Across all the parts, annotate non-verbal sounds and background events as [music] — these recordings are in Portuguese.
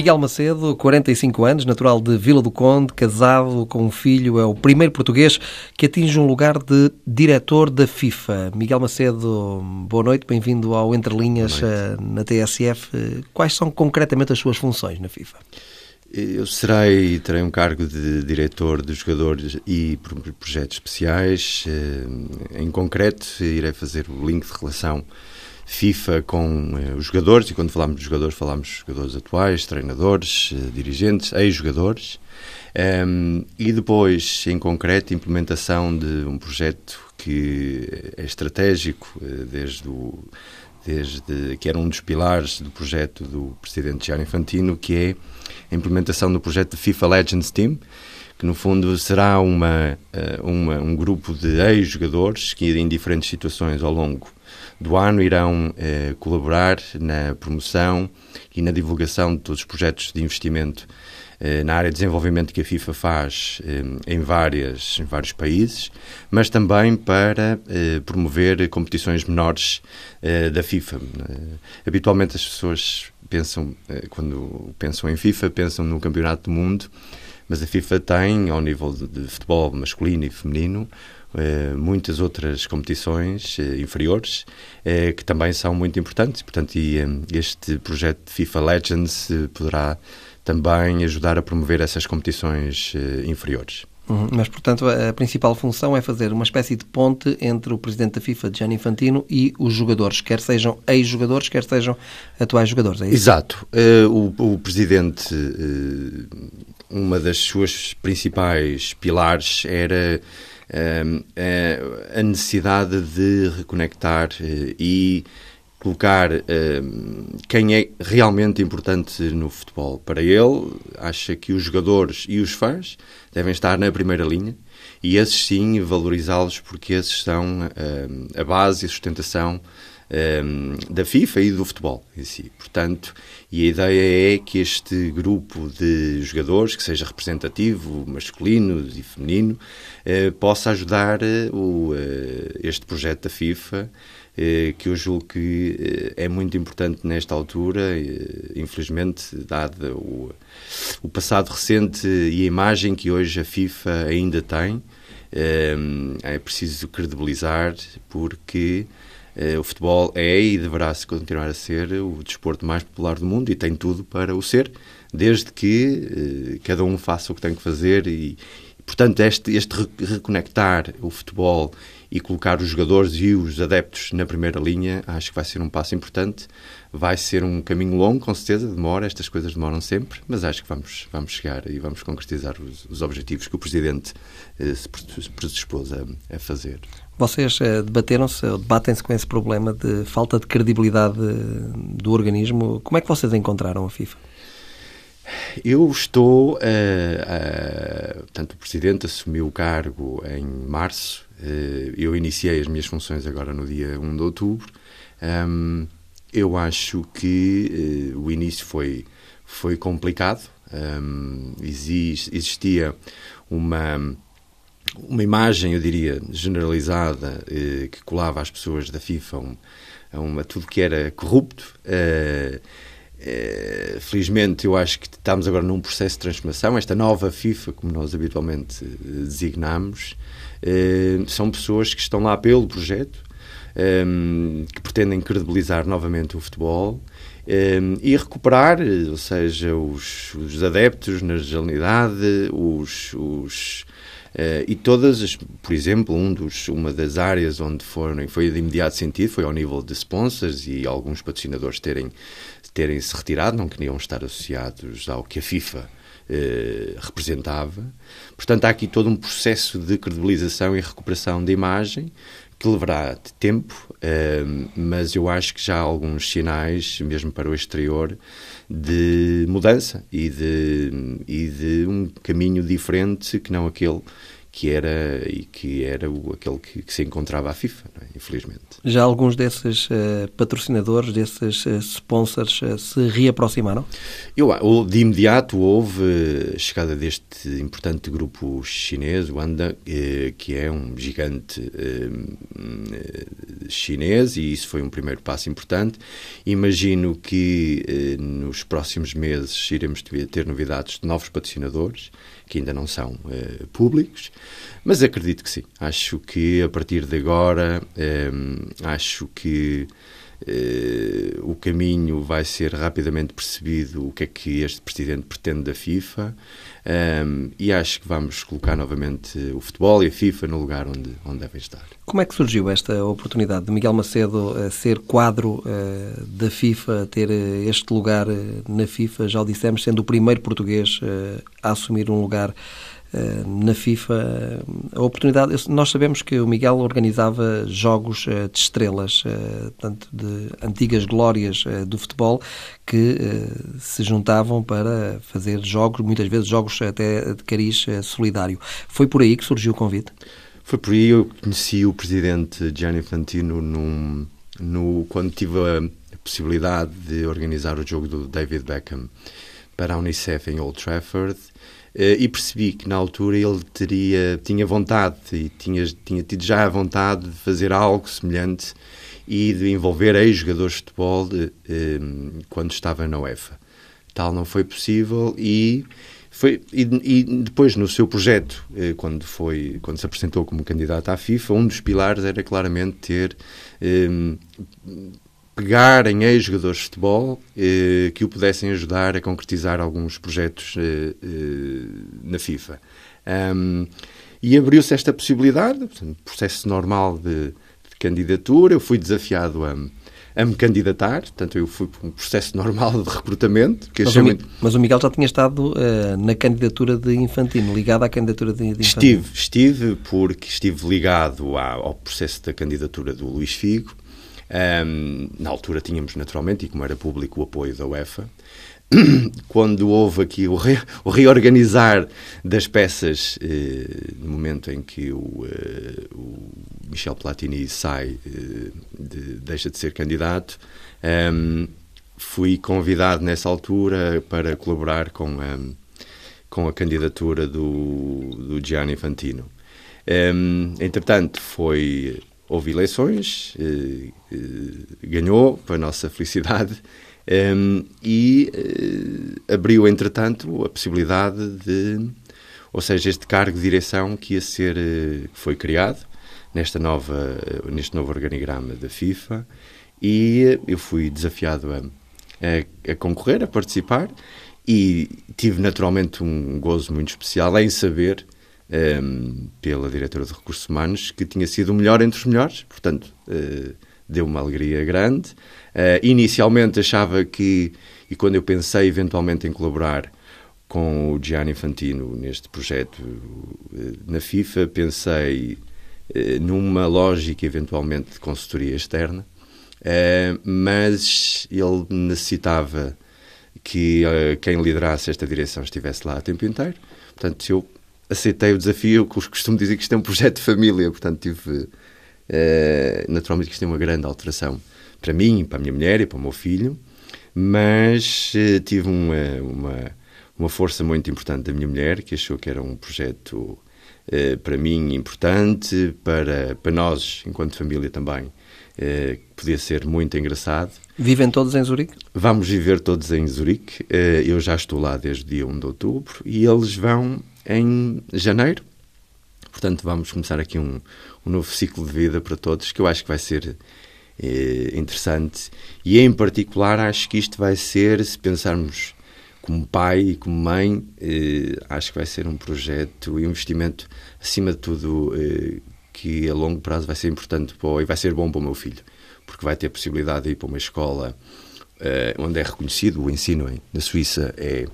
Miguel Macedo, 45 anos, natural de Vila do Conde, casado com um filho, é o primeiro português que atinge um lugar de diretor da FIFA. Miguel Macedo, boa noite, bem-vindo ao Entre Linhas eh, na TSF. Quais são concretamente as suas funções na FIFA? Eu serei, terei um cargo de diretor de jogadores e projetos especiais. Eh, em concreto, irei fazer o link de relação FIFA com eh, os jogadores, e quando falamos de jogadores, falamos de jogadores atuais, treinadores, eh, dirigentes, ex-jogadores, um, ehm, e depois, em concreto, implementação de um projeto que é estratégico, eh, desde o desde que era um dos pilares do projeto do presidente Gianni Infantino, que é a implementação do projeto de FIFA Legends Team, que no fundo será uma, uma um grupo de ex-jogadores que em diferentes situações ao longo do ano irão eh, colaborar na promoção e na divulgação de todos os projetos de investimento eh, na área de desenvolvimento que a FIFA faz eh, em, várias, em vários países, mas também para eh, promover competições menores eh, da FIFA. Eh, habitualmente as pessoas pensam, quando pensam em FIFA, pensam no Campeonato do Mundo, mas a FIFA tem, ao nível de, de futebol masculino e feminino, muitas outras competições eh, inferiores eh, que também são muito importantes. Portanto, e, este projeto de FIFA Legends poderá também ajudar a promover essas competições inferiores. Uhum, mas, portanto, a principal função é fazer uma espécie de ponte entre o presidente da FIFA, Gianni Infantino, e os jogadores, quer sejam ex-jogadores, quer sejam atuais jogadores. É Exato. Uh, o, o, presidente, uh, uma das suas principais pilares era a necessidade de reconectar eh, e colocar quem é realmente importante no futebol. Para ele, acha que os jogadores e os fãs devem estar na primeira linha e esses sim valorizá-los porque esses são a base e a sustentação um, da FIFA e do futebol em si. Portanto, e a ideia é que este grupo de jogadores, que seja representativo, masculino e feminino, uh, possa ajudar uh, o, uh, este projeto da FIFA que eu julgo que é muito importante nesta altura, infelizmente, dado o, o passado recente e a imagem que hoje a FIFA ainda tem, é preciso credibilizar porque eh, o futebol é e deverá -se continuar a ser o desporto mais popular do mundo e tem tudo para o ser, desde que eh, cada um faça o que tem que fazer e, portanto, este, este reconectar o futebol e colocar os jogadores e os adeptos na primeira linha, acho que vai ser um passo importante. Vai ser um caminho longo, com certeza, demora, estas coisas demoram sempre, mas acho que vamos, vamos chegar e vamos concretizar os, os objetivos que o Presidente eh, se predispôs a, a fazer. Vocês eh, debateram-se, debatem-se com esse problema de falta de credibilidade do organismo. Como é que vocês encontraram a FIFA? Eu estou. Uh, uh, portanto, o Presidente assumiu o cargo em março. Uh, eu iniciei as minhas funções agora no dia 1 de outubro. Um, eu acho que o início foi, foi complicado. Um, exist, existia uma uma imagem, eu diria, generalizada eh, que colava às pessoas da FIFA um, a, uma, tudo que era corrupto. Eh, eh, felizmente, eu acho que estamos agora num processo de transformação. Esta nova FIFA, como nós habitualmente eh, designamos, são pessoas que estão lá pelo projeto, eh, que pretendem credibilizar novamente o futebol e recuperar, ou seja, os, os adeptos na generalidade, os, os Uh, e todas, as, por exemplo, um dos, uma das áreas onde foram, foi de imediato sentido foi ao nível de sponsors e alguns patrocinadores terem, terem se retirado, não queriam estar associados ao que a FIFA uh, representava. Portanto, há aqui todo um processo de credibilização e recuperação de imagem que levará tempo, uh, mas eu acho que já há alguns sinais, mesmo para o exterior, de mudança e de, e de um caminho diferente que não aquele que era e que era o, aquele que, que se encontrava à FIFA, é? infelizmente. Já alguns desses uh, patrocinadores, desses uh, sponsors, uh, se reaproximaram? Eu, de imediato houve a chegada deste importante grupo chinês, o Anda, que é um gigante chinês e isso foi um primeiro passo importante. Imagino que nos próximos meses iremos ter novidades de novos patrocinadores que ainda não são públicos, mas acredito que sim. Acho que a partir de agora, acho que o caminho vai ser rapidamente percebido o que é que este presidente pretende da FIFA um, ehm, e acho que vamos colocar novamente o futebol e a FIFA no lugar onde, onde devem estar. Como é que surgiu esta oportunidade de Miguel Macedo uh, ser quadro uh, da FIFA, ter este lugar na FIFA, já o dissemos, sendo o primeiro português a assumir um lugar eh, na FIFA a oportunidade. Nós sabemos que o Miguel organizava jogos eh, de estrelas, eh, tanto de antigas glórias do futebol, que se juntavam para fazer jogos, muitas vezes jogos até de cariz solidário. Foi por aí que surgiu o convite? Foi por aí eu conheci o presidente Gianni Infantino num, no, quando tive a possibilidade de organizar o jogo do David Beckham para a Unicef em Old Trafford eh, e percebi que na altura ele teria, tinha vontade e tinha, tinha tido já a vontade de fazer algo semelhante e de envolver ex-jogadores de futebol de, eh, quando estava na UEFA. Tal não foi possível e foi e, e, depois no seu projeto eh, quando foi quando se apresentou como candidato à FIFA um dos pilares era claramente ter pegar em ex-jogadores de futebol eh, que o pudessem ajudar a concretizar alguns projetos eh, eh, na FIFA. Um, e abriu-se esta possibilidade, processo normal de, de, candidatura. Eu fui desafiado a, a me candidatar, portanto, eu fui por um processo normal de recrutamento. mas, o, muito... mas, o, Miguel já tinha estado uh, na candidatura de Infantino, ligado à candidatura de, de Infantino? Estive, estive, porque estive ligado ao, ao processo da candidatura do Luís Figo um, na altura tínhamos naturalmente, e como era público, o apoio da UEFA. [clears throat] Quando houve aqui o, re, o reorganizar das peças, eh, no momento em que o, eh, o Michel Platini sai, eh, de, deixa de ser candidato, um, fui convidado nessa altura para colaborar com a, com a candidatura do, do Gianni Infantino. Um, entretanto, foi houve eleições, eh, eh, ganhou, para a nossa felicidade, ehm, e eh, abriu, entretanto, a possibilidade de, ou seja, este cargo de direção que ia ser, foi criado nesta nova, neste novo organigrama da FIFA, e eu fui desafiado a, a, a concorrer, a participar, e tive naturalmente um gozo muito especial em saber um, ehm, pela diretora de Recursos Humanos, que tinha sido o melhor entre os melhores, portanto, uh, deu uma alegria grande. Uh, inicialmente achava que, e quando eu pensei eventualmente em colaborar com o Gianni Infantino neste projeto uh, na FIFA, pensei numa lógica eventualmente de consultoria externa, mas ele necessitava que quem liderasse esta direção estivesse lá a tempo inteiro. Portanto, eu aceitei o desafio, eu costumo dizer que isto é um projeto de família, portanto tive, uh, naturalmente que isto é uma grande alteração para mim, para a minha mulher e para o meu filho, mas uh, tive uma, uma, uma, força muito importante da minha mulher, que achou que era um projeto uh, para mim importante, para, para nós, enquanto família também, podia ser muito engraçado. Vivem todos em Zurique? Vamos viver todos em Zurique. eu já estou lá desde o dia 1 de outubro e eles vão em janeiro. Portanto, vamos começar aqui um, um novo ciclo de vida para todos, que eu acho que vai ser eh, interessante. E, em particular, acho que isto vai ser, se pensarmos como pai e como mãe, eh, acho que vai ser um projeto e um investimento, acima de tudo, eh, que a longo prazo vai ser importante para, e vai ser bom para o meu filho, porque vai ter a possibilidade de ir para uma escola eh, onde é reconhecido o ensino em, na Suíça é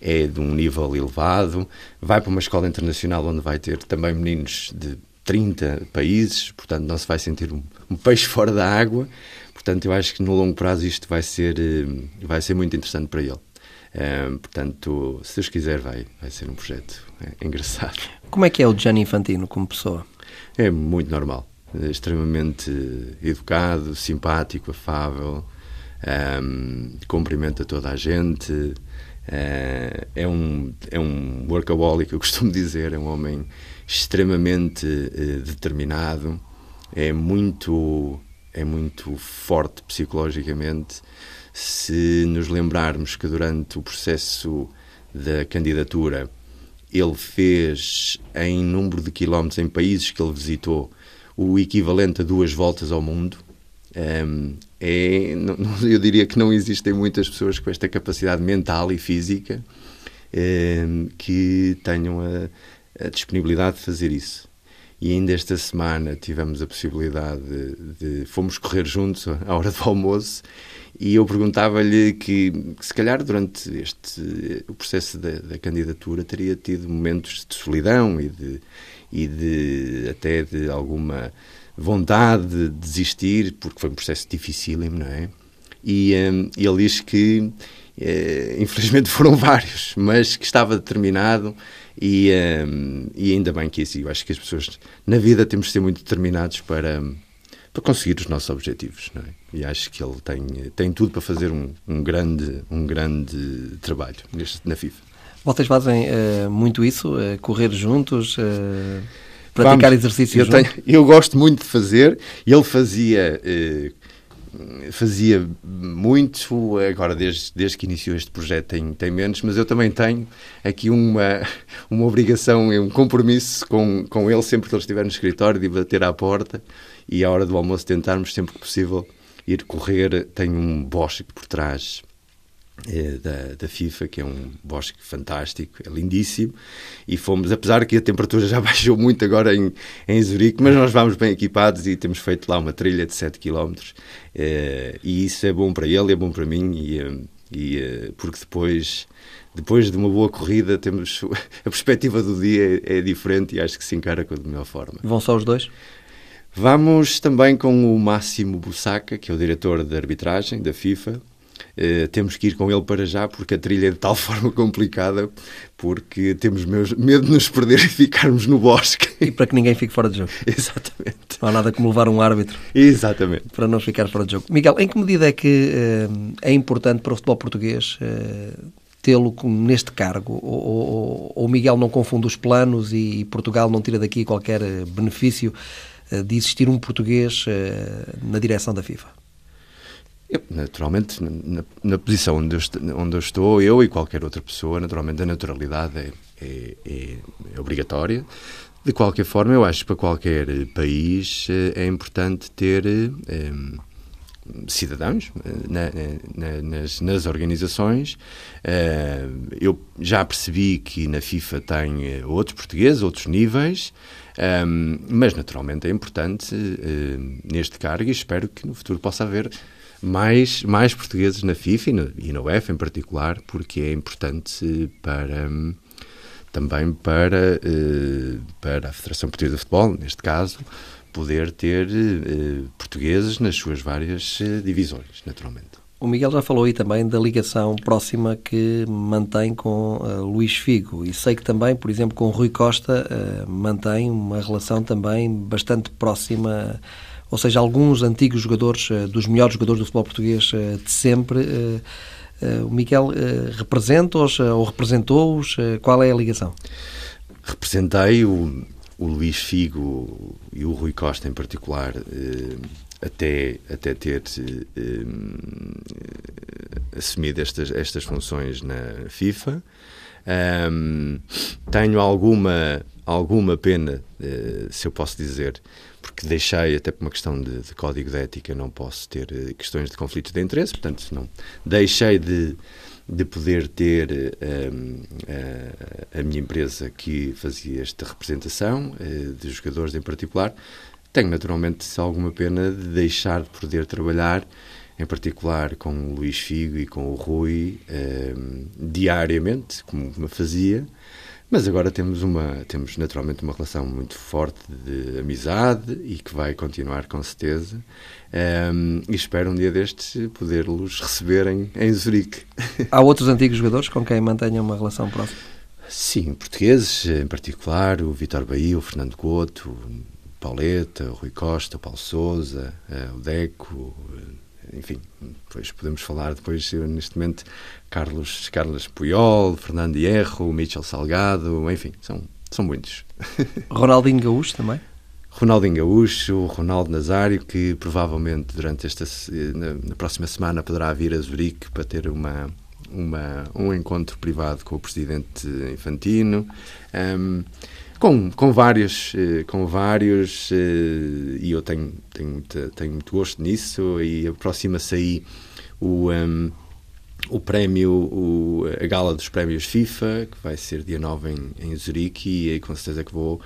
é de um nível elevado, vai para uma escola internacional onde vai ter também meninos de 30 países, portanto não se vai sentir um, um peixe fora da água. Portanto, eu acho que no longo prazo isto vai ser, eh, vai ser muito interessante para ele. Um, portanto, se Deus quiser, vai, vai ser um projeto é, engraçado. Como é que é o Gianni Infantino como pessoa? É muito normal, extremamente educado, simpático, afável, um, cumprimenta toda a gente, é, um, é um workaholic, eu costumo dizer, é um homem extremamente uh, determinado, é muito é muito forte psicologicamente se nos lembrarmos que durante o processo da candidatura ele fez em número de quilómetros em países que ele visitou o equivalente a duas voltas ao mundo. Um, é, não, [laughs] eu diria que não existem muitas pessoas com esta capacidade mental e física um, que tenham a, a, disponibilidade de fazer isso. E ainda esta semana tivemos a possibilidade de, de fomos correr juntos [laughs] à hora do almoço e eu perguntava-lhe que, que, se calhar, durante este o processo da, da, candidatura, teria tido momentos de solidão e de, e de até de alguma vontade de desistir, porque foi um processo dificílimo, não é? E, um, ele diz que, eh, infelizmente, [laughs] foram vários, mas que estava determinado e, um, e ainda bem que assim. Eu acho que as pessoas na vida temos de ser muito determinados para para conseguir os nossos objetivos. É? E acho que ele tem, tem tudo para fazer um, um grande, um grande trabalho neste, na FIFA. Vocês fazem uh, muito isso? Uh, correr juntos? Uh, praticar Vamos, exercícios eu, tenho, eu gosto muito de fazer. Ele fazia fazia muito, agora desde, desde que iniciou este projeto tem, tem menos, mas eu também tenho aqui uma, uma obrigação e um compromisso com, com ele sempre que ele estiver no escritório de bater à porta e à hora do almoço tentarmos sempre que possível ir correr. Tem um bosque por trás é, da, da FIFA, que é um bosque fantástico, é lindíssimo, e fomos, apesar que a temperatura já [laughs] baixou muito agora em, em Zurique, mas nós vamos bem equipados e temos feito lá uma trilha de 7 km, é, e isso é bom para ele, é bom para mim, e, eh, e eh, porque depois depois de uma boa corrida temos [laughs] a perspectiva do dia é, é diferente e acho que se encara com a melhor forma. Vão só os dois? Vamos também com o Máximo Bussaca, que é o diretor de arbitragem da FIFA. Uh, temos que ir com ele para já porque a trilha é de tal [laughs] forma complicada porque temos medo de nos perder e ficarmos no bosque. E para que ninguém fique fora de jogo. [laughs] Exatamente. Não há nada como levar um árbitro. Exatamente. Para não ficar fora de jogo. Miguel, em que medida é que uh, é importante para o futebol português uh, tê-lo neste cargo? Ou, o Miguel não confunde os planos e Portugal não tira daqui qualquer benefício eh, de existir um português eh, na direção da FIFA? Eu, naturalmente, na, na, posição onde eu, onde eu, estou, eu e qualquer outra pessoa, naturalmente a naturalidade é, é, é, é obrigatória. De qualquer forma, eu acho que para qualquer país eh, é importante ter é, cidadãos na, na, nas, nas, organizações. eu já percebi que na FIFA tem outros portugueses, outros níveis. Mas, naturalmente, é importante neste cargo e espero que no futuro possa haver mais, mais portugueses na FIFA e, no, e na UEFA em particular, porque é importante para. Um, também para, uh, para a Federação Portuguesa de Futebol, neste caso, poder ter uh, portugueses nas suas várias uh, divisões, naturalmente. O Miguel já falou aí também da ligação próxima que mantém com uh, Luís Figo e sei que também, por exemplo, com Rui Costa uh, mantém uma relação também bastante próxima, ou seja, alguns antigos jogadores, uh, dos melhores jogadores do futebol português de sempre, o Miguel representa-os ou representou-os? qual é a ligação? Representei o, o Luís Figo e o Rui Costa em particular até, até ter um, assumido estas, estas funções na FIFA. Tenho alguma, alguma pena, se eu posso dizer, porque deixei, até por uma questão de, de código de ética, não posso ter uh, questões de conflitos de interesse, portanto, não deixei de, de poder ter um, a, a, minha empresa que fazia esta representação uh, de jogadores em particular tenho naturalmente alguma pena de deixar de poder trabalhar, em particular com o Luís Figo e com o Rui, eh, diariamente, como me fazia. Mas agora temos uma temos naturalmente uma relação muito forte de amizade e que vai continuar com certeza. Um, e espero um dia destes poder-los receber em, Zurique. [laughs] Há outros antigos jogadores com quem mantenham uma relação próxima? Sim, portugueses, em particular, o Vitor Bahia, o Fernando Couto, Pauleta, o Rui Costa, o Paulo Souza, uh, o Deco, uh, enfim, depois podemos falar depois neste momento Carlos, Carlos Puyol, Fernando Hierro, Michel Salgado, enfim, são, são muitos. [laughs] Ronaldinho Gaúcho também? Ronaldinho Gaúcho, Ronaldo Nazário, que provavelmente durante esta na, na, próxima semana poderá vir a Zurique para ter uma, uma um encontro privado com o presidente Infantino. Um, com, com vários, eh, com vários eh, e eu tenho, tenho, tenho muito gosto nisso e aproxima-se aí o, um, o prémio, o, a gala dos prémios FIFA, que vai ser dia 9 em, em Zurique e com certeza que vou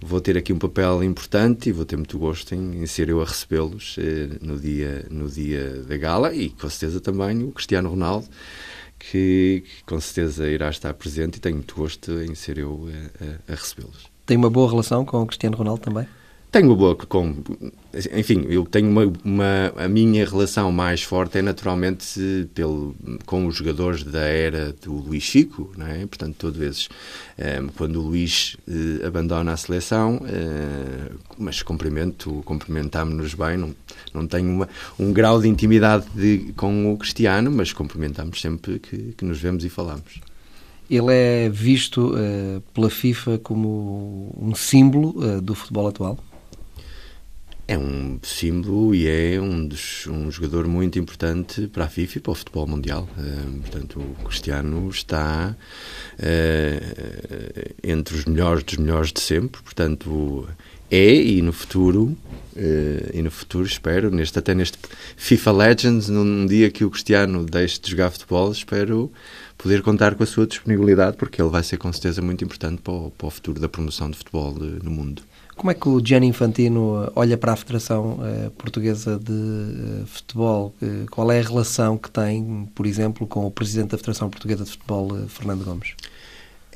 vou ter aqui um papel importante e vou ter muito gosto em, em ser eu a recebê-los eh, no, dia, no dia da gala e com certeza também o Cristiano Ronaldo, que, que com certeza irá estar presente e tenho muito gosto em ser eu a, a, a recebê-los. Tem uma boa relação com o Cristiano Ronaldo também? Tenho boa com. Enfim, eu tenho uma, uma, A minha relação mais forte é naturalmente pelo, com os jogadores da era do Luís Chico, não é? Portanto, todas vezes, um, eh, quando o Luís uh, abandona a seleção, uh, mas cumprimento, cumprimentámos-nos bem, não, não tenho uma, um grau de intimidade de, com o Cristiano, mas cumprimentamos sempre que, que nos vemos e falamos. Ele é visto uh, pela FIFA como um símbolo do futebol atual? É um símbolo e é um, dos, um jogador muito importante para a FIFA e para o futebol mundial. Uh, portanto, o Cristiano está uh, entre os melhores dos melhores de sempre. Portanto, é e no futuro uh, e no futuro espero neste até neste FIFA Legends num dia que o Cristiano deixe de jogar futebol espero poder contar com a sua disponibilidade porque ele vai ser com certeza muito importante para o, para o futuro da promoção de futebol no mundo. Como é que o Gianni Infantino eh, olha para a Federação uh, Portuguesa de uh, Futebol? Qual é a relação que tem, por exemplo, com o Presidente da Federação Portuguesa de Futebol, Fernando Gomes?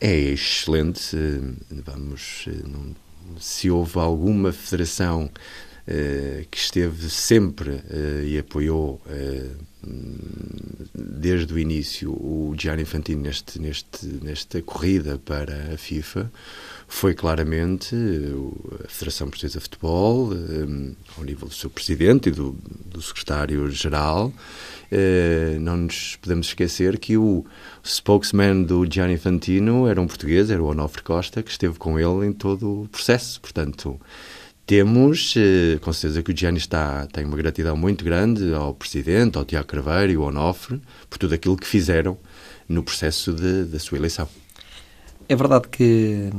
É excelente. Vamos, se houve alguma federação que esteve sempre e apoiou desde o início o Gianni Infantino neste, neste, nesta corrida para a FIFA foi claramente a Federação Portuguesa de Futebol, ao nível do seu presidente e do, do secretário-geral. Não nos podemos esquecer que o spokesman do Gianni Infantino era um português, era o Onofre Costa, que esteve com ele em todo o processo. Portanto, temos, uh, com certeza que o Gianni está, tem uma gratidão muito grande ao presidente, ao Tiago Carveiro e ao Onofre, por tudo aquilo que fizeram no processo de, da sua eleição. É verdade que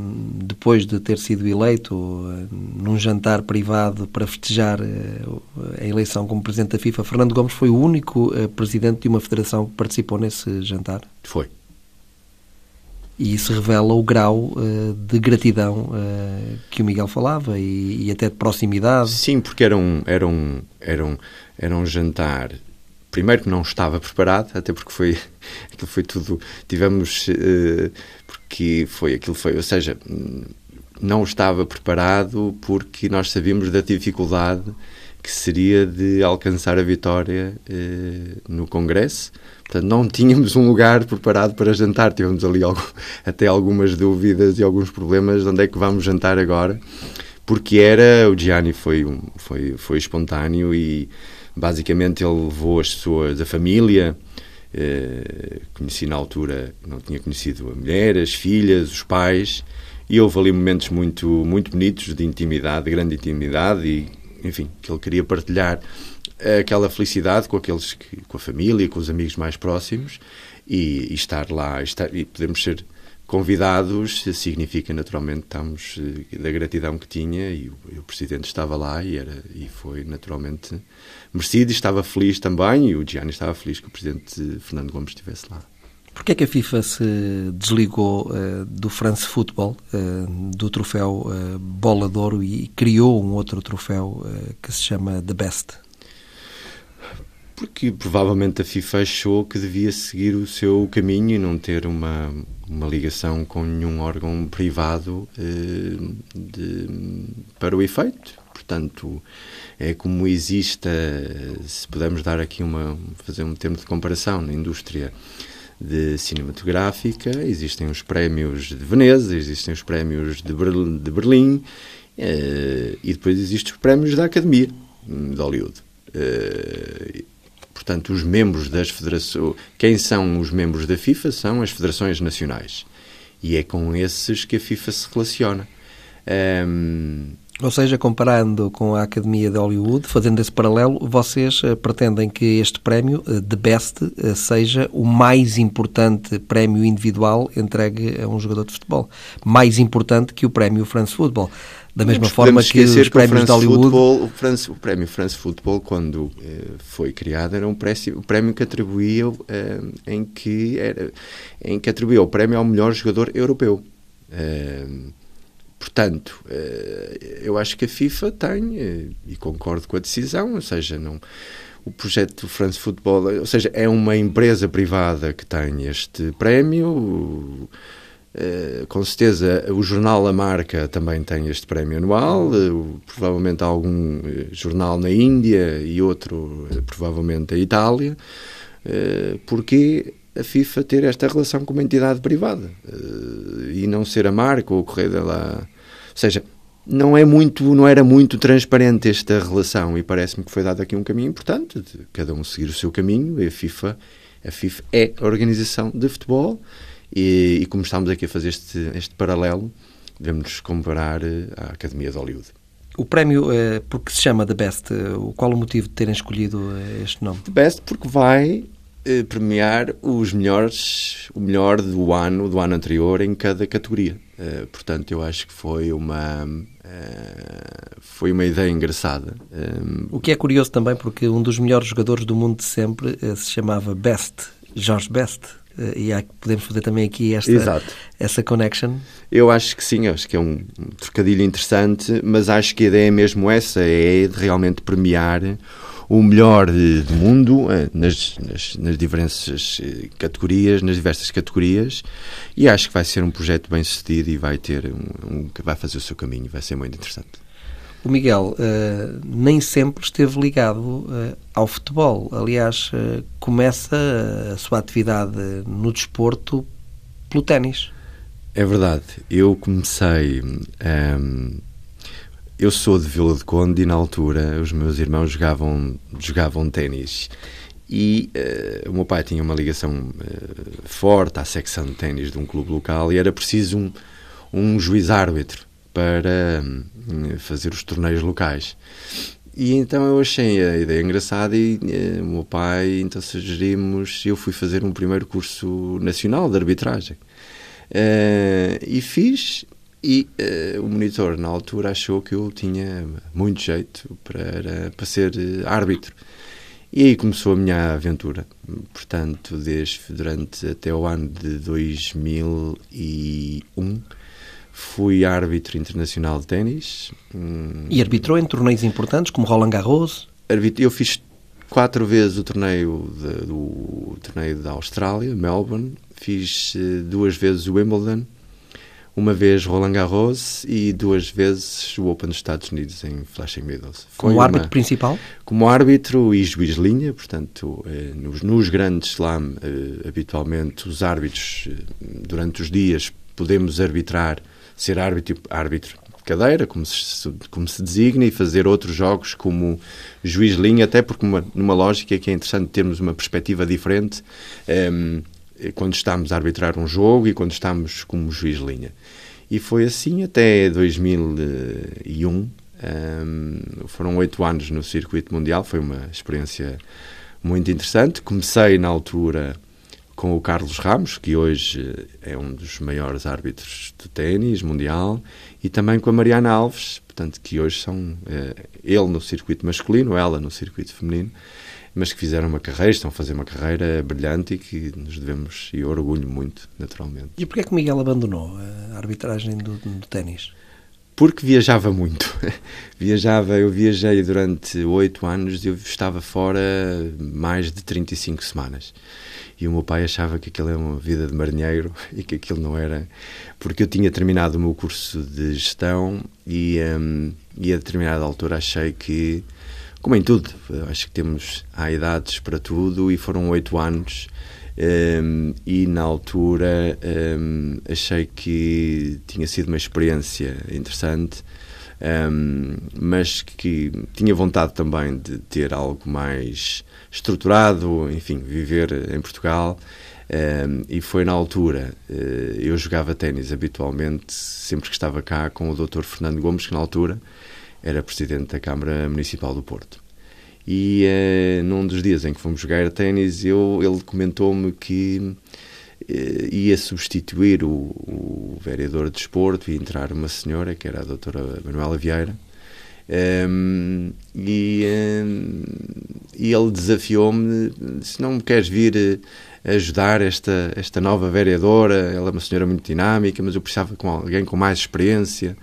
depois de ter sido eleito eh, num jantar privado para festejar eh, a eleição como presidente da FIFA, Fernando Gomes foi o único eh, presidente de uma federação que participou nesse jantar? Foi. E isso revela o grau de gratidão que o Miguel falava e, até de proximidade. Sim, porque era um, era um, era um, era um jantar primeiro que não estava preparado, até porque foi [laughs] aquilo foi tudo tivemos uh, porque foi aquilo foi, ou seja, não estava preparado porque nós sabíamos da dificuldade que seria de alcançar a vitória uh, no Congresso. Portanto, não tínhamos um lugar preparado para jantar. Tivemos ali algo, [laughs] até algumas dúvidas e alguns problemas de onde é que vamos jantar agora. Porque era, o Gianni foi, foi, foi espontâneo e Basicamente, ele levou as pessoas, a família. Eh, conheci na altura, não tinha conhecido a mulher, as filhas, os pais, e houve ali momentos muito, muito bonitos de intimidade, de grande intimidade, e enfim, que ele queria partilhar aquela felicidade com aqueles que, com a família, com os amigos mais próximos e, e estar lá estar, e podermos ser convidados significa naturalmente estamos eh, da gratidão que tinha e o, e o, presidente estava lá e era e foi naturalmente merecido e estava feliz também e o Gianni estava feliz que o presidente Fernando Gomes estivesse lá. Porquê é que a FIFA se desligou uh, do France Football, uh, do troféu uh, Bola de Ouro e criou um outro troféu que se chama The Best? Porque provavelmente a FIFA achou que devia seguir o seu caminho e não ter uma, uma ligação com nenhum órgão privado eh, de, para o efeito. Portanto, é como existe, se pudermos dar aqui uma, fazer um termo de comparação na indústria de cinematográfica, existem os prémios de Veneza, existem os prémios de Berlim, de Berlim eh, e depois existem os prémios da Academia de Hollywood. Eh, Portanto, os membros das federações. Quem são os membros da FIFA são as federações nacionais. E é com esses que a FIFA se relaciona. Um, Ou seja, comparando com a Academia de Hollywood, fazendo esse paralelo, vocês uh, pretendem que este prémio uh, de Best uh, seja o mais importante prémio individual entregue a um jogador de futebol. Mais importante que o prémio France Football. Da mesma forma que os prémios de Hollywood... Football, o, France, o, prémio France Football, quando foi criado, era um prémio, o prémio que atribuía em que era, em que atribuía o prémio ao melhor jogador europeu. Portanto, eh, eu acho que a FIFA tem, eh, e concordo com a decisão, ou seja, não, o projeto France Football, ou seja, é uma empresa privada que tem este prémio. Eh, com certeza, o jornal A Marca também tem este prémio anual. provavelmente algum jornal na Índia e outro, provavelmente, a Itália. porque a FIFA ter esta relação com uma entidade privada e não ser a marca ou o correio dela. Ou seja, não é muito, não era muito transparente esta relação e parece-me que foi dado aqui um caminho importante de cada um seguir o seu caminho. A FIFA, a FIFA é a organização de futebol e, e como estamos aqui a fazer este, este paralelo, devemos comparar eh, à Academia de Hollywood. O prémio, é, porque se chama The Best, qual o motivo de terem escolhido este nome? The Best porque vai eh, premiar os melhores, o melhor do ano, do ano anterior em cada categoria. Portanto, eu acho que foi uma foi uma ideia engraçada. O que é curioso também porque um dos melhores jogadores do mundo de sempre se chamava Best, Jorge Best. E há, podemos fazer também aqui esta Exato. essa connection. Eu acho que sim, acho que é um trocadilho interessante, mas acho que a ideia é mesmo essa, é de realmente premiar o melhor do mundo eh, nas, nas, nas, diversas eh, categorias, nas diversas categorias, e acho que vai ser um projeto bem sucedido e vai ter um, um que vai fazer o seu caminho, vai ser muito interessante. O Miguel uh, nem sempre esteve ligado uh, ao futebol. Aliás, uh, começa a sua atividade no desporto pelo ténis. É verdade. Eu comecei um, ehm, eu sou de Vila de Conde e na altura os meus irmãos jogavam, jogavam ténis. E o meu pai tinha uma ligação forte à secção de ténis de um clube local e era preciso um, um juiz árbitro para um, fazer os torneios locais. E então eu achei a ideia engraçada e uh, o meu pai, então sugerimos, eu fui fazer um primeiro curso nacional de arbitragem. Uh, e fiz e uh, o monitor, na altura, achou que eu tinha muito jeito para, para ser eh, árbitro. E aí começou a minha aventura. Portanto, desde durante até o ano de 2001 fui árbitro internacional de ténis. Hum, e arbitrou em torneios importantes como Roland Garros? Eu fiz quatro vezes o torneio de, do torneio da Austrália, Melbourne. Fiz uh, duas vezes o Wimbledon uma vez Roland Garros e duas vezes o Open dos Estados Unidos em Flushing Meadows. Foi como árbitro principal? Como árbitro e juiz linha, portanto, eh, nos, nos, grandes slam, eh, habitualmente os árbitros, eh, durante os dias, podemos arbitrar, ser árbitro, árbitro de cadeira, como se, como se designa, e fazer outros jogos como juiz de linha, até porque uma, numa lógica que é interessante termos uma perspectiva diferente. Um, quando estamos a arbitrar um jogo e quando estamos como juiz de linha. E foi assim até 2001. Um, foram oito anos no circuito mundial, foi uma experiência muito interessante. Comecei na altura com o Carlos Ramos, que hoje é um dos maiores árbitros de ténis mundial, e também com a Mariana Alves, portanto, que hoje são eh, ele no circuito masculino, ela no circuito feminino mas que fizeram uma carreira, estão a fazer uma carreira brilhante e que nos devemos, e orgulho muito, naturalmente. E porquê é que Miguel abandonou a arbitragem do, do ténis? Porque viajava muito. [laughs] viajava, eu viajei durante oito anos, eu estava fora mais de 35 semanas. E o meu pai achava que aquilo era uma vida de marinheiro [laughs] e que aquilo não era. Porque eu tinha terminado o meu curso de gestão e, um, e a determinada altura achei que como em tudo, acho que temos há idades para tudo e foram oito anos um, ehm, e na altura um, ehm, achei que tinha sido uma experiência interessante, um, ehm, mas que tinha vontade também de ter algo mais estruturado, enfim, viver em Portugal. E foi na altura, uh, eu jogava ténis habitualmente, sempre que estava cá, com o Dr. Fernando Gomes, que na altura era presidente da Câmara Municipal do Porto. E uh, num dos dias em que fomos jogar ténis, ele comentou-me que uh, ia substituir o, o, vereador de desporto e entrar uma senhora, que era a doutora Manuela Vieira, um, e, um, e ele desafiou-me, se não me queres vir ajudar esta, esta nova vereadora, ela é uma senhora muito dinâmica, mas eu precisava com alguém com mais experiência.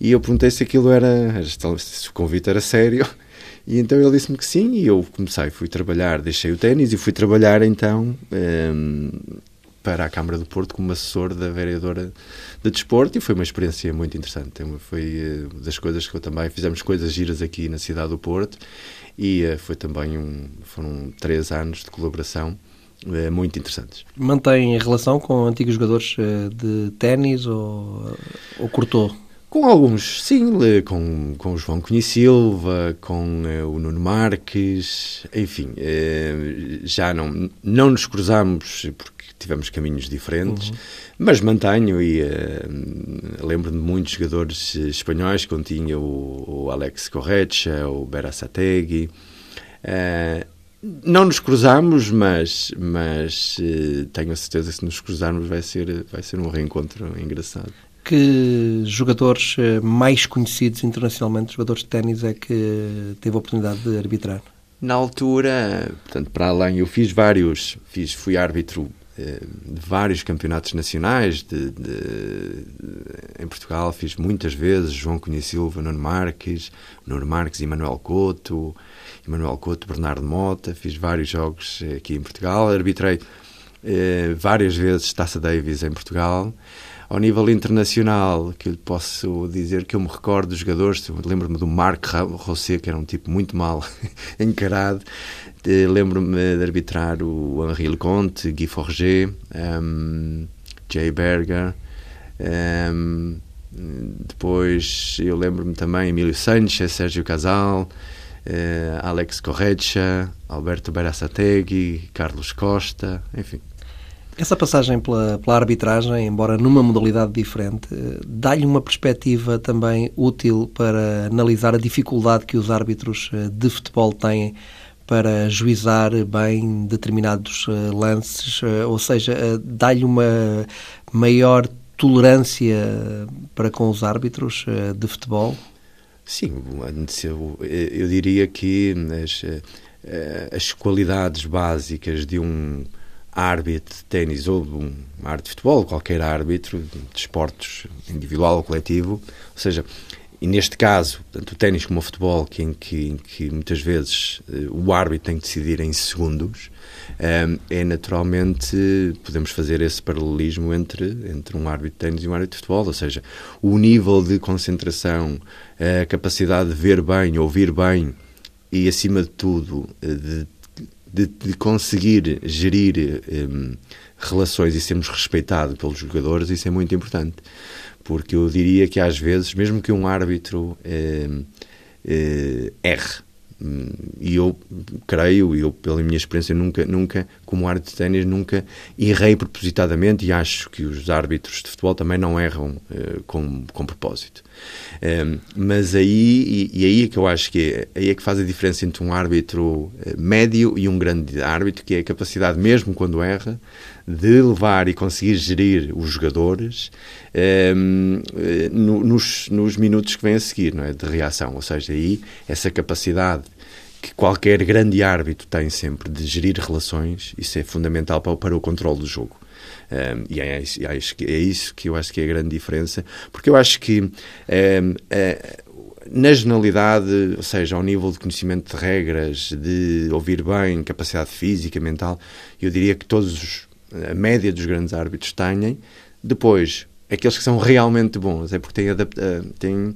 E eu perguntei se aquilo era, se o convite era sério. [laughs] E então ele disse-me que sim, e eu comecei, fui trabalhar, deixei o ténis e fui trabalhar então um, para a Câmara do Porto como assessor da vereadora de desporto e foi uma experiência muito interessante. Foi uh, das coisas que eu também fizemos coisas giras aqui na cidade do Porto e uh, foi também um, foram três anos de colaboração é, muito interessantes. Mantém relação com antigos jogadores eh, de ténis ou, ou cortou? Com alguns, sim, com, com o João Cunha Silva, com uh, o Nuno Marques, enfim, uh, já não, não nos cruzamos porque tivemos caminhos diferentes, uhum. mas mantenho e uh, lembro-me de muitos jogadores espanhóis, quando tinha o, o Alex Correcha, o Berasategui, não nos cruzamos, mas, mas tenho a certeza que se nos cruzarmos vai ser, vai ser um reencontro engraçado. Que jogadores eh, mais conhecidos internacionalmente, jogadores de ténis, é que teve a oportunidade de arbitrar? Na altura, portanto, para além, eu fiz vários, fiz, fui árbitro eh, de vários campeonatos nacionais de, de, em Portugal, fiz muitas vezes João Cunha Silva, Nuno Marques, Nuno Marques e Manuel Couto, Manuel Couto, Bernardo Mota, fiz vários jogos aqui em Portugal, arbitrei eh, várias vezes Taça Davis em Portugal. Ao nível internacional, que eu posso dizer que eu me recordo dos jogadores, lembro-me do Marc Rossé, que era um tipo muito mal [laughs] encarado, eh, lembro-me de arbitrar o Henri Leconte, Guy Forger, um, Jay Berger, um, depois eu lembro-me também Emílio Sanchez, Sérgio Casal, eh, Alex Correcha, Alberto Berasategui, Carlos Costa, enfim. Essa passagem pela, pela, arbitragem, embora numa modalidade diferente, eh, dá-lhe uma perspectiva também útil para analisar a dificuldade que os árbitros eh, de futebol têm para juizar bem determinados lances, ou seja, dá-lhe uma maior tolerância para com os árbitros de futebol? Sim, eu, eu diria que as, eh, as qualidades básicas de um árbitro de ténis ou de um árbitro de futebol, qualquer árbitro de esportes individual ou coletivo, ou seja, e neste caso, tanto o ténis como o futebol, que, em, que, em que muitas vezes eh, o árbitro tem que decidir em segundos, eh, é naturalmente, podemos fazer esse paralelismo entre, entre um árbitro de ténis e um árbitro de futebol, ou seja, o nível de concentração, a capacidade de ver bem, ouvir bem e, acima de tudo, eh, de, de, de conseguir gerir um, relações e sermos respeitados pelos jogadores, isso é muito importante. Porque eu diria que às vezes, mesmo que um árbitro eh, eh, erre, hum, e eu creio, e eu pela minha experiência nunca, nunca como árbitro de ténis, nunca errei propositadamente e acho que os árbitros de futebol também não erram uh, com, com propósito. Um, mas aí, e, e, aí é que eu acho que é, aí é que faz a diferença entre um árbitro médio e um grande árbitro, que é a capacidade, mesmo quando erra, de levar e conseguir gerir os jogadores um, ehm, nos, nos minutos que vêm a seguir, não é? De reação. Ou seja, aí essa capacidade que qualquer grande árbitro tem sempre de gerir relações, isso é fundamental para, para o controle do jogo. Um, e é, é, é, isso que eu acho que é a grande diferença, porque eu acho que é, na generalidade, ou seja, ao nível de conhecimento de regras, de ouvir bem, capacidade física, mental, eu diria que todos os a média dos grandes árbitros têm. Depois, aqueles que são realmente bons, é porque têm, adapta, têm,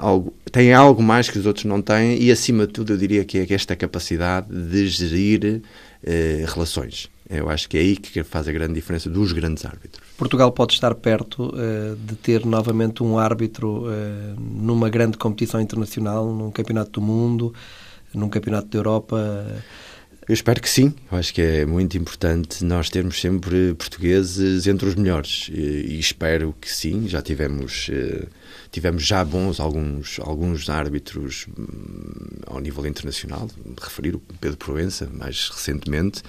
algo, têm algo mais que os outros não têm e, acima de tudo, eu diria que é esta capacidade de gerir uh, relações. Eu acho que é aí que faz a grande diferença dos grandes árbitros. Portugal pode estar perto uh, de ter novamente um árbitro numa grande competição internacional, num campeonato do mundo, num campeonato da Europa Eu espero que sim. Eu acho que é muito importante nós termos sempre portugueses entre os melhores. E, espero que sim. Já tivemos, eh, tivemos já bons alguns, alguns árbitros hum, ao nível internacional. Referir o Pedro Proença, mais recentemente.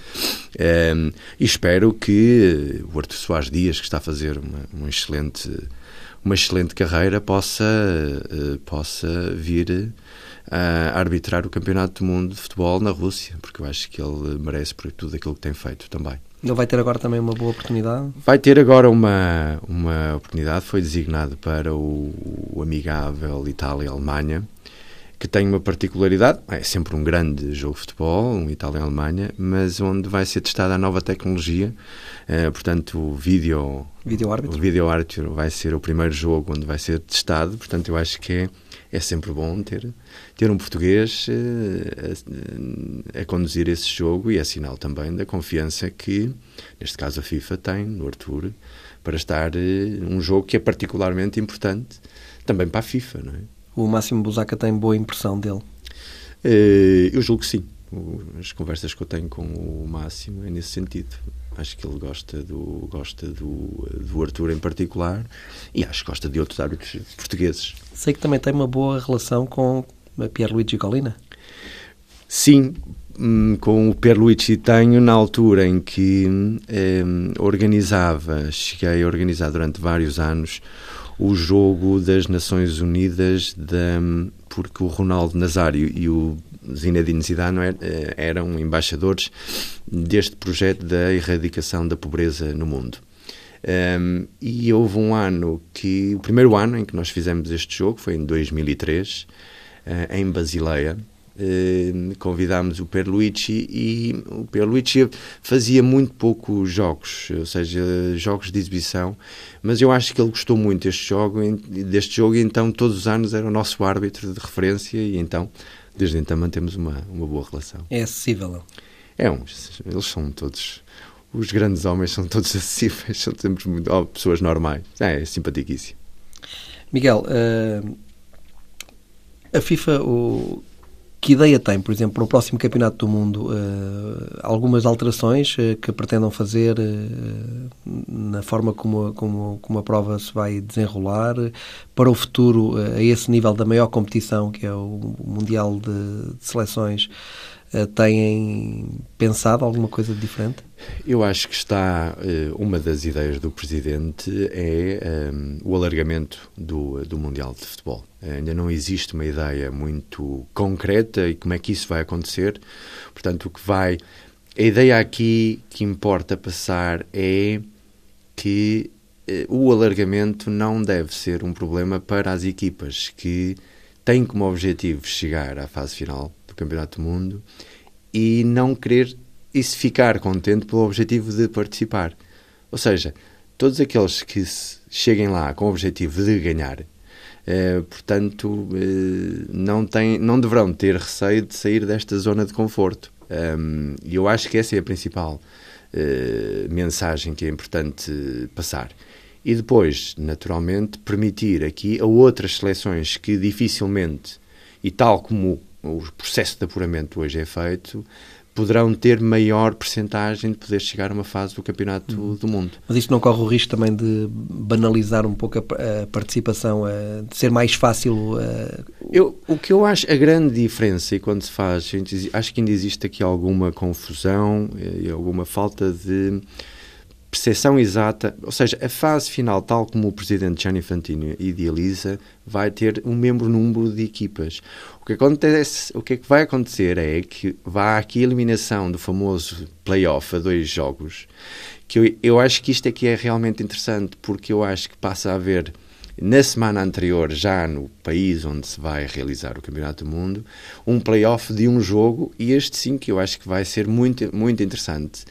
Um, e espero que o Artur Soares Dias, que está a fazer uma, uma excelente uma excelente carreira possa, uh, possa vir a arbitrar o Campeonato do Mundo de Futebol na Rússia, porque eu acho que ele merece por tudo aquilo que tem feito também. Ele vai ter agora também uma boa oportunidade? Vai ter agora uma, uma oportunidade, foi designado para o, o amigável Itália-Alemanha, que tem uma particularidade, é sempre um grande jogo de futebol, um Itália-Alemanha, mas onde vai ser testada a nova tecnologia, uh, portanto o vídeo, vídeo árbitro. o vídeo árbitro vai ser o primeiro jogo onde vai ser testado, portanto eu acho que é é sempre bom ter, ter um português a, a, a, conduzir esse jogo e é sinal também da confiança que, neste caso, a FIFA tem no Arthur para estar eh, um jogo que é particularmente importante também para a FIFA, não é? O Máximo Busaca tem boa impressão dele? Eh, eu julgo que sim. As conversas que eu tenho com o Máximo é nesse sentido. Acho que ele gosta do, gosta do, do Arthur em particular e acho que gosta de outros árbitros portugueses. Sei que também tem uma boa relação com Pierluigi Colina. Sim, hum, com o Pierluigi tenho na altura em que eh, organizava, cheguei a organizar durante vários anos o jogo das Nações Unidas da, porque o Ronaldo Nazário e o Zinedine Zidane eh, eram embaixadores deste projeto da erradicação da pobreza no mundo. Um, e houve um ano que, o primeiro ano em que nós fizemos este jogo foi em 2003, uh, em Basileia. Uh, convidámos o Perluigi e o Perluigi fazia muito poucos jogos, ou seja, jogos de exibição, mas eu acho que ele gostou muito deste jogo, deste jogo e então todos os anos era o nosso árbitro de referência e então desde então mantemos uma, uma boa relação. É acessível? É, um, eles são todos os grandes homens são todos [laughs] acessíveis, são sempre muito, oh, pessoas normais. É, é simpaticíssimo. Miguel, uh, a FIFA, o, que ideia tem, por exemplo, para o próximo Campeonato do Mundo? Uh, algumas alterações uh, que pretendam fazer na forma como, como, como a prova se vai desenrolar para o futuro, a esse nível da maior competição, que é o Mundial de, de Seleções? Eh, têm pensado alguma coisa diferente? Eu acho que está. Eh, uma das ideias do Presidente é um, eh, o alargamento do, do Mundial de Futebol. Ainda não existe uma ideia muito concreta e como é que isso vai acontecer. Portanto, o que vai. A ideia aqui que importa passar é que o alargamento não deve ser um problema para as equipas que têm como objetivo chegar à fase final do Campeonato do Mundo e não querer e se ficar contente pelo objetivo de participar. Ou seja, todos aqueles que cheguem lá com o objetivo de ganhar, eh, portanto, eh, não, têm, não deverão ter receio de sair desta zona de conforto. E eu acho que essa é a principal eh, mensagem que é importante passar. E depois, naturalmente, permitir aqui a outras seleções que dificilmente, e tal como o processo de apuramento hoje é feito, poderão ter maior percentagem de poder chegar a uma fase do Campeonato uhum. do Mundo. Mas isto não corre o risco também de banalizar um pouco a, a participação, a, de ser mais fácil? A... Eu, o que eu acho, a grande diferença, e quando se faz, acho que ainda existe aqui alguma confusão e alguma falta de percepção exata, ou seja, a fase final, tal como o presidente Gianni Infantino idealiza, vai ter um membro número de equipas. O que acontece, o que é que vai acontecer é que vai aqui a eliminação do famoso playoff a dois jogos, que eu, eu acho que isto aqui é realmente interessante, porque eu acho que passa a haver na semana anterior, já no país onde se vai realizar o Campeonato do Mundo, um playoff de um jogo, e este sim que eu acho que vai ser muito, muito interessante,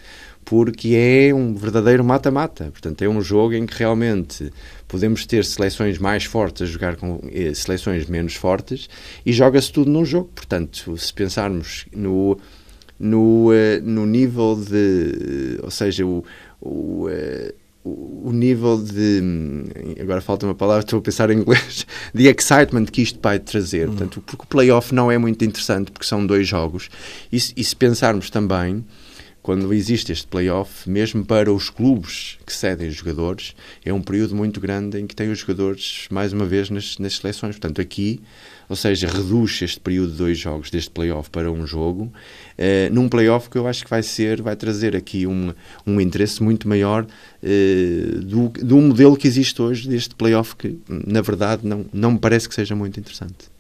porque é um verdadeiro mata-mata. Portanto, é um jogo em que realmente podemos ter seleções mais fortes a jogar com eh, seleções menos fortes e joga-se tudo num jogo. Portanto, se pensarmos no, no, uh, no nível de. ou seja, o, o, o, o nível de. Agora falta uma palavra, estou a pensar em inglês. [laughs] De excitement que isto vai trazer. Uhum. Portanto, porque o playoff não é muito interessante, porque são dois jogos. E, e se pensarmos também quando existe este playoff, mesmo para os clubes que cedem os jogadores, é um período muito grande em que tem os jogadores, mais uma vez, nas, nas seleções. Portanto, aqui, ou seja, reduz este período de dois jogos, deste playoff para um jogo, eh, num playoff que eu acho que vai ser, vai trazer aqui um, um interesse muito maior eh, do, do modelo que existe hoje, deste playoff que, na verdade, não, não me parece que seja muito interessante.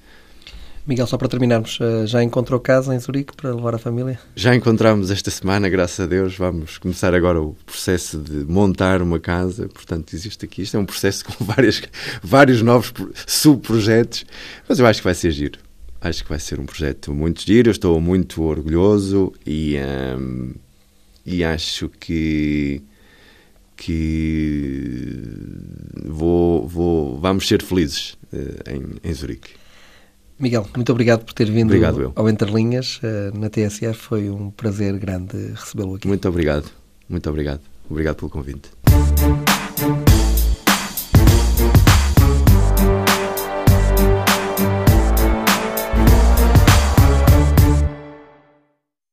Miguel, só para terminarmos, eh, já encontrou casa em Zurique para levar a família? Já encontramos esta semana, graças a Deus. Vamos começar agora o processo de montar uma casa. Portanto, existe aqui. Isto é um processo [laughs] com várias, vários novos subprojetos, mas eu acho que vai ser giro. Acho que vai ser um projeto muito giro. Eu estou muito orgulhoso e, um, e acho que que vou, vou, vamos ser felizes uh, em, em Zurique. Miguel, muito obrigado por ter vindo obrigado, ao Interlinhas eh, na TSF. Foi um prazer grande recebê-lo aqui. Muito obrigado. Muito obrigado. Obrigado pelo convite.